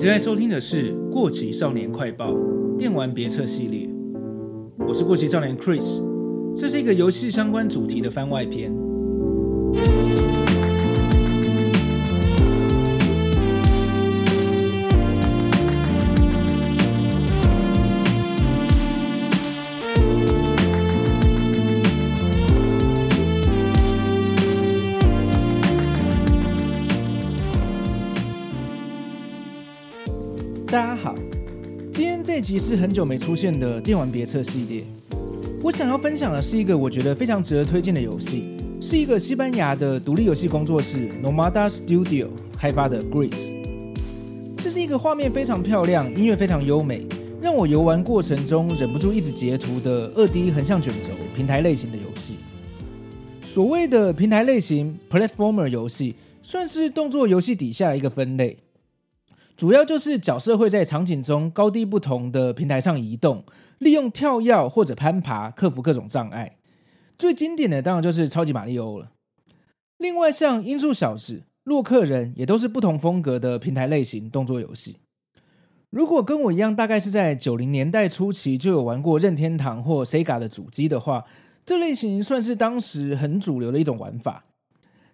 正在收听的是《过期少年快报》电玩别册系列，我是过期少年 Chris，这是一个游戏相关主题的番外篇。也是很久没出现的电玩别册系列。我想要分享的是一个我觉得非常值得推荐的游戏，是一个西班牙的独立游戏工作室 Nomada Studio 开发的 Greece。这是一个画面非常漂亮、音乐非常优美，让我游玩过程中忍不住一直截图的二 D 横向卷轴平台类型的游戏。所谓的平台类型 Platformer 游戏，算是动作游戏底下的一个分类。主要就是角色会在场景中高低不同的平台上移动，利用跳跃或者攀爬克服各种障碍。最经典的当然就是超级玛利欧了。另外，像音速小子、洛克人也都是不同风格的平台类型动作游戏。如果跟我一样，大概是在九零年代初期就有玩过任天堂或 Sega 的主机的话，这类型算是当时很主流的一种玩法。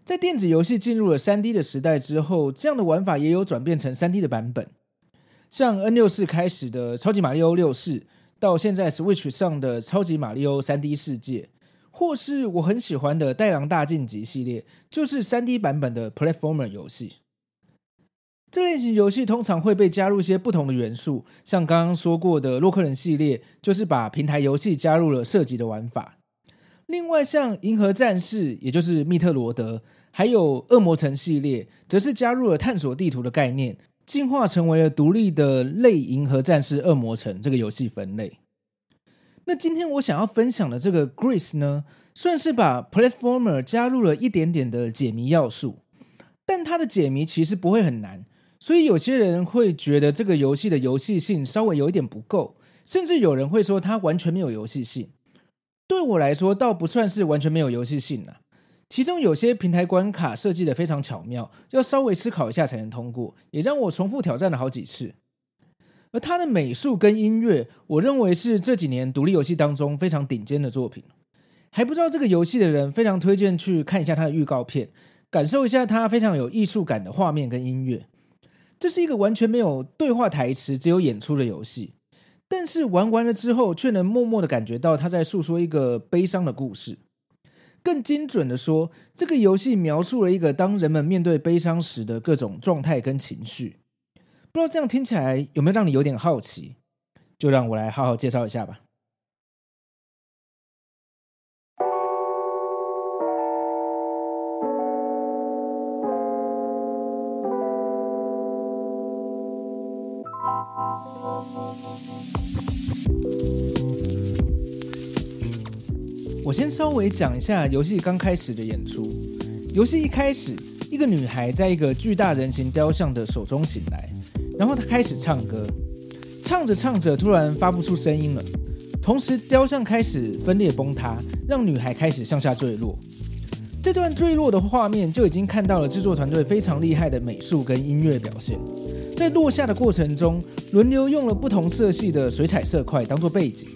在电子游戏进入了 3D 的时代之后，这样的玩法也有转变成 3D 的版本，像 N64 开始的超级玛利欧64，到现在 Switch 上的超级玛利欧 3D 世界，或是我很喜欢的戴郎大晋级系列，就是 3D 版本的 Platformer 游戏。这类型游戏通常会被加入一些不同的元素，像刚刚说过的洛克人系列，就是把平台游戏加入了射击的玩法。另外，像《银河战士》，也就是密特罗德，还有《恶魔城》系列，则是加入了探索地图的概念，进化成为了独立的类《银河战士：恶魔城》这个游戏分类。那今天我想要分享的这个 Grace 呢，算是把 Platformer 加入了一点点的解谜要素，但它的解谜其实不会很难，所以有些人会觉得这个游戏的游戏性稍微有一点不够，甚至有人会说它完全没有游戏性。对我来说，倒不算是完全没有游戏性了。其中有些平台关卡设计的非常巧妙，要稍微思考一下才能通过，也让我重复挑战了好几次。而它的美术跟音乐，我认为是这几年独立游戏当中非常顶尖的作品。还不知道这个游戏的人，非常推荐去看一下它的预告片，感受一下它非常有艺术感的画面跟音乐。这是一个完全没有对话台词，只有演出的游戏。但是玩完了之后，却能默默的感觉到他在诉说一个悲伤的故事。更精准的说，这个游戏描述了一个当人们面对悲伤时的各种状态跟情绪。不知道这样听起来有没有让你有点好奇？就让我来好好介绍一下吧。我先稍微讲一下游戏刚开始的演出。游戏一开始，一个女孩在一个巨大人形雕像的手中醒来，然后她开始唱歌，唱着唱着突然发不出声音了，同时雕像开始分裂崩塌，让女孩开始向下坠落。这段坠落的画面就已经看到了制作团队非常厉害的美术跟音乐表现。在落下的过程中，轮流用了不同色系的水彩色块当做背景。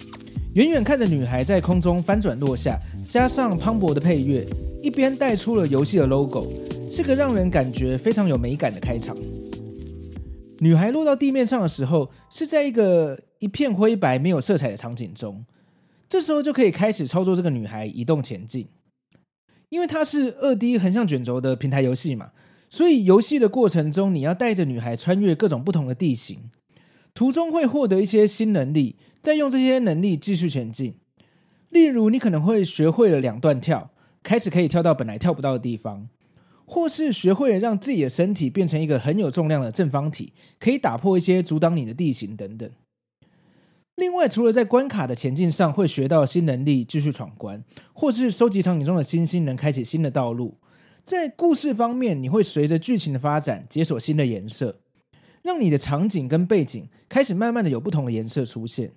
远远看着女孩在空中翻转落下，加上磅礴的配乐，一边带出了游戏的 logo，是个让人感觉非常有美感的开场。女孩落到地面上的时候，是在一个一片灰白、没有色彩的场景中，这时候就可以开始操作这个女孩移动前进。因为它是二 D 横向卷轴的平台游戏嘛，所以游戏的过程中，你要带着女孩穿越各种不同的地形，途中会获得一些新能力。再用这些能力继续前进，例如你可能会学会了两段跳，开始可以跳到本来跳不到的地方，或是学会了让自己的身体变成一个很有重量的正方体，可以打破一些阻挡你的地形等等。另外，除了在关卡的前进上会学到新能力继续闯关，或是收集场景中的星星能开启新的道路，在故事方面，你会随着剧情的发展解锁新的颜色，让你的场景跟背景开始慢慢的有不同的颜色出现。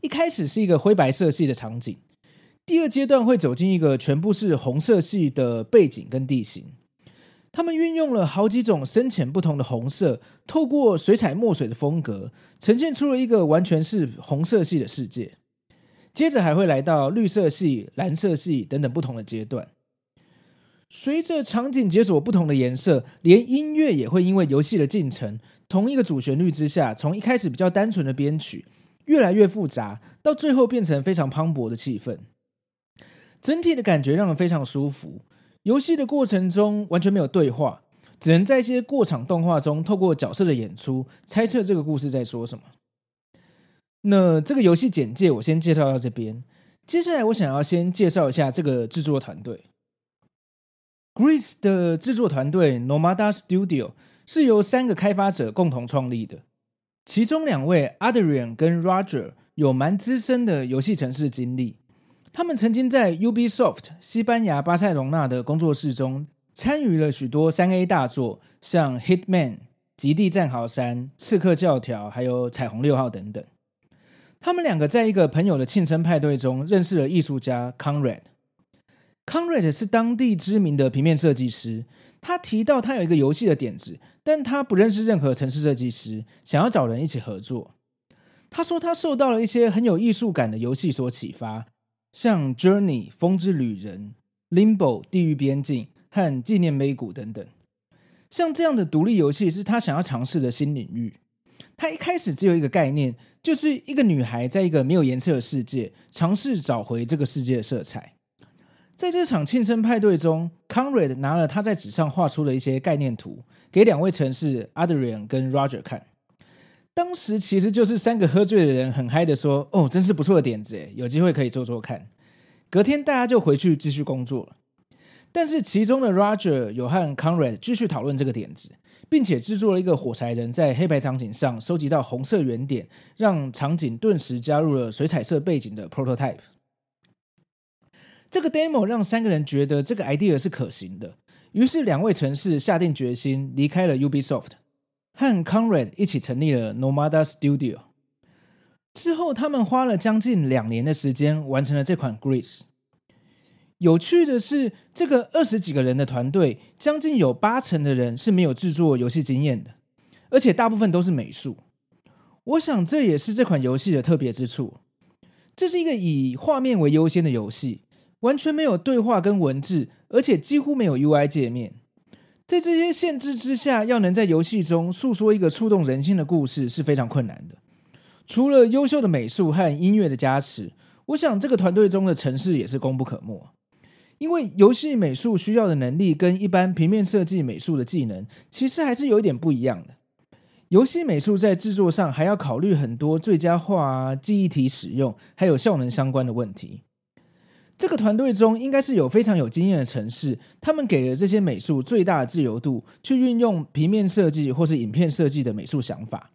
一开始是一个灰白色系的场景，第二阶段会走进一个全部是红色系的背景跟地形。他们运用了好几种深浅不同的红色，透过水彩墨水的风格，呈现出了一个完全是红色系的世界。接着还会来到绿色系、蓝色系等等不同的阶段。随着场景解锁不同的颜色，连音乐也会因为游戏的进程，同一个主旋律之下，从一开始比较单纯的编曲，越来越复杂，到最后变成非常磅礴的气氛。整体的感觉让人非常舒服。游戏的过程中完全没有对话，只能在一些过场动画中透过角色的演出猜测这个故事在说什么。那这个游戏简介我先介绍到这边，接下来我想要先介绍一下这个制作团队。Gris 的制作团队 Nomada Studio 是由三个开发者共同创立的，其中两位 Adrian 跟 Roger 有蛮资深的游戏城市经历。他们曾经在 Ubisoft 西班牙巴塞隆纳的工作室中参与了许多三 A 大作，像《Hitman》、《极地战壕三》、《刺客教条》还有《彩虹六号》等等。他们两个在一个朋友的庆生派对中认识了艺术家 Conrad。Conrad 是当地知名的平面设计师。他提到他有一个游戏的点子，但他不认识任何城市设计师，想要找人一起合作。他说他受到了一些很有艺术感的游戏所启发。像《Journey》、《风之旅人》、《Limbo》、《地狱边境》和《纪念碑谷》等等，像这样的独立游戏是他想要尝试的新领域。他一开始只有一个概念，就是一个女孩在一个没有颜色的世界，尝试找回这个世界的色彩。在这场庆生派对中，Conrad 拿了他在纸上画出的一些概念图，给两位程式 Adrian 跟 Roger 看。当时其实就是三个喝醉的人很嗨的说：“哦，真是不错的点子诶，有机会可以做做看。”隔天大家就回去继续工作了。但是其中的 Roger 有和 Conrad 继续讨论这个点子，并且制作了一个火柴人在黑白场景上收集到红色圆点，让场景顿时加入了水彩色背景的 prototype。这个 demo 让三个人觉得这个 idea 是可行的，于是两位城市下定决心离开了 Ubisoft。和 Conrad 一起成立了 Nomada Studio。之后，他们花了将近两年的时间完成了这款 Gris。有趣的是，这个二十几个人的团队，将近有八成的人是没有制作游戏经验的，而且大部分都是美术。我想这也是这款游戏的特别之处。这是一个以画面为优先的游戏，完全没有对话跟文字，而且几乎没有 UI 界面。在这些限制之下，要能在游戏中诉说一个触动人心的故事是非常困难的。除了优秀的美术和音乐的加持，我想这个团队中的城市也是功不可没。因为游戏美术需要的能力跟一般平面设计美术的技能其实还是有一点不一样的。游戏美术在制作上还要考虑很多最佳化、记忆体使用，还有效能相关的问题。这个团队中应该是有非常有经验的城市，他们给了这些美术最大的自由度，去运用平面设计或是影片设计的美术想法。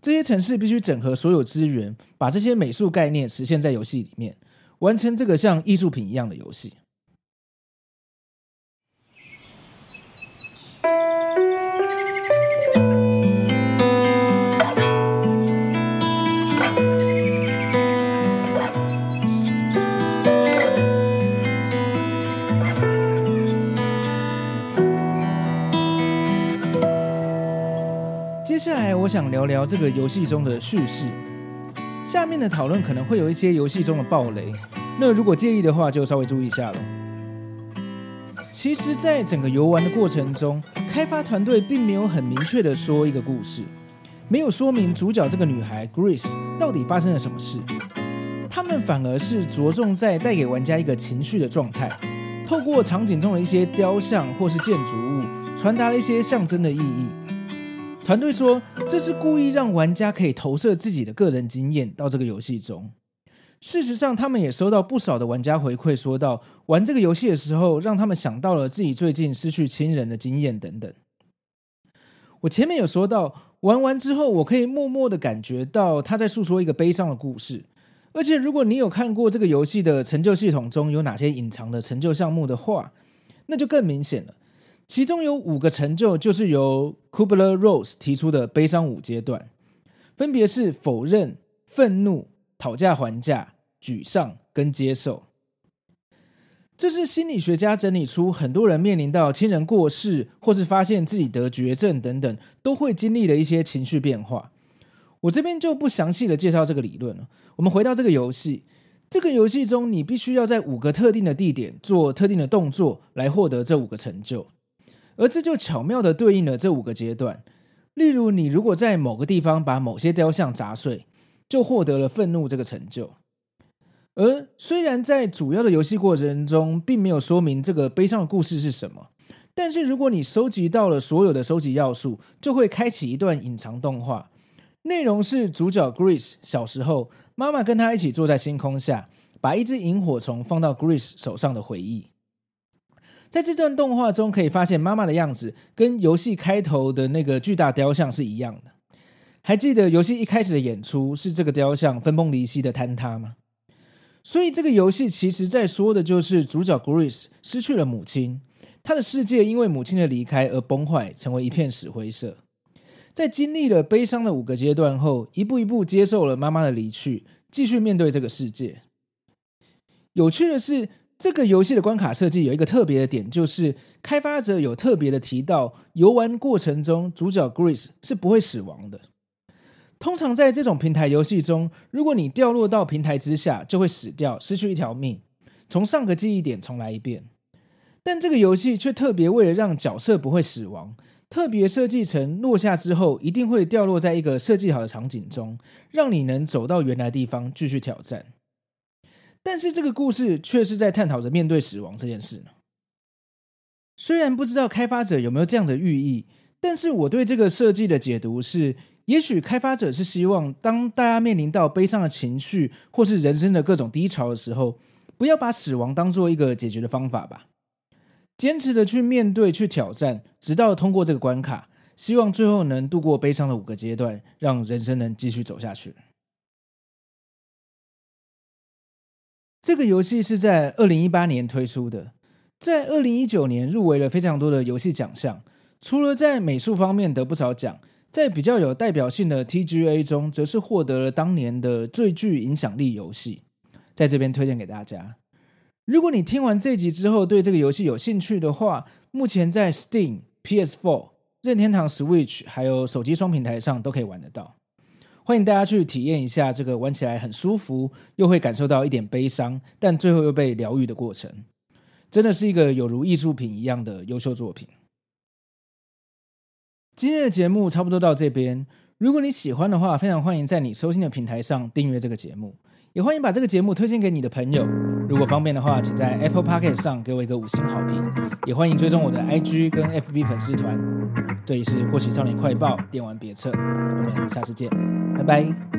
这些城市必须整合所有资源，把这些美术概念实现在游戏里面，完成这个像艺术品一样的游戏。接下来，我想聊聊这个游戏中的叙事。下面的讨论可能会有一些游戏中的暴雷，那如果介意的话，就稍微注意一下了。其实，在整个游玩的过程中，开发团队并没有很明确的说一个故事，没有说明主角这个女孩 Grace 到底发生了什么事。他们反而是着重在带给玩家一个情绪的状态，透过场景中的一些雕像或是建筑物，传达了一些象征的意义。团队说，这是故意让玩家可以投射自己的个人经验到这个游戏中。事实上，他们也收到不少的玩家回馈，说到玩这个游戏的时候，让他们想到了自己最近失去亲人的经验等等。我前面有说到，玩完之后，我可以默默的感觉到他在诉说一个悲伤的故事。而且，如果你有看过这个游戏的成就系统中有哪些隐藏的成就项目的话，那就更明显了。其中有五个成就，就是由 Kubler-Ross 提出的悲伤五阶段，分别是否认、愤怒、讨价还价、沮丧跟接受。这是心理学家整理出很多人面临到亲人过世，或是发现自己得绝症等等，都会经历的一些情绪变化。我这边就不详细的介绍这个理论了。我们回到这个游戏，这个游戏中你必须要在五个特定的地点做特定的动作，来获得这五个成就，而这就巧妙的对应了这五个阶段。例如，你如果在某个地方把某些雕像砸碎，就获得了愤怒这个成就。而虽然在主要的游戏过程中，并没有说明这个悲伤的故事是什么，但是如果你收集到了所有的收集要素，就会开启一段隐藏动画。内容是主角 Grace 小时候，妈妈跟他一起坐在星空下，把一只萤火虫放到 Grace 手上的回忆。在这段动画中，可以发现妈妈的样子跟游戏开头的那个巨大雕像是一样的。还记得游戏一开始的演出是这个雕像分崩离析的坍塌吗？所以这个游戏其实在说的就是主角 Grace 失去了母亲，他的世界因为母亲的离开而崩坏，成为一片死灰色。在经历了悲伤的五个阶段后，一步一步接受了妈妈的离去，继续面对这个世界。有趣的是，这个游戏的关卡设计有一个特别的点，就是开发者有特别的提到，游玩过程中主角 Grace 是不会死亡的。通常在这种平台游戏中，如果你掉落到平台之下，就会死掉，失去一条命，从上个记忆点重来一遍。但这个游戏却特别为了让角色不会死亡，特别设计成落下之后一定会掉落在一个设计好的场景中，让你能走到原来地方继续挑战。但是这个故事却是在探讨着面对死亡这件事呢。虽然不知道开发者有没有这样的寓意，但是我对这个设计的解读是。也许开发者是希望，当大家面临到悲伤的情绪，或是人生的各种低潮的时候，不要把死亡当做一个解决的方法吧，坚持的去面对、去挑战，直到通过这个关卡，希望最后能度过悲伤的五个阶段，让人生能继续走下去。这个游戏是在二零一八年推出的，在二零一九年入围了非常多的游戏奖项，除了在美术方面得不少奖。在比较有代表性的 TGA 中，则是获得了当年的最具影响力游戏，在这边推荐给大家。如果你听完这集之后对这个游戏有兴趣的话，目前在 Steam、PS4、任天堂 Switch 还有手机双平台上都可以玩得到。欢迎大家去体验一下这个玩起来很舒服，又会感受到一点悲伤，但最后又被疗愈的过程，真的是一个有如艺术品一样的优秀作品。今天的节目差不多到这边。如果你喜欢的话，非常欢迎在你收听的平台上订阅这个节目，也欢迎把这个节目推荐给你的朋友。如果方便的话，请在 Apple Podcast 上给我一个五星好评，也欢迎追踪我的 IG 跟 FB 粉丝团。这里是《过期少年快报》电玩别册，我们下次见，拜拜。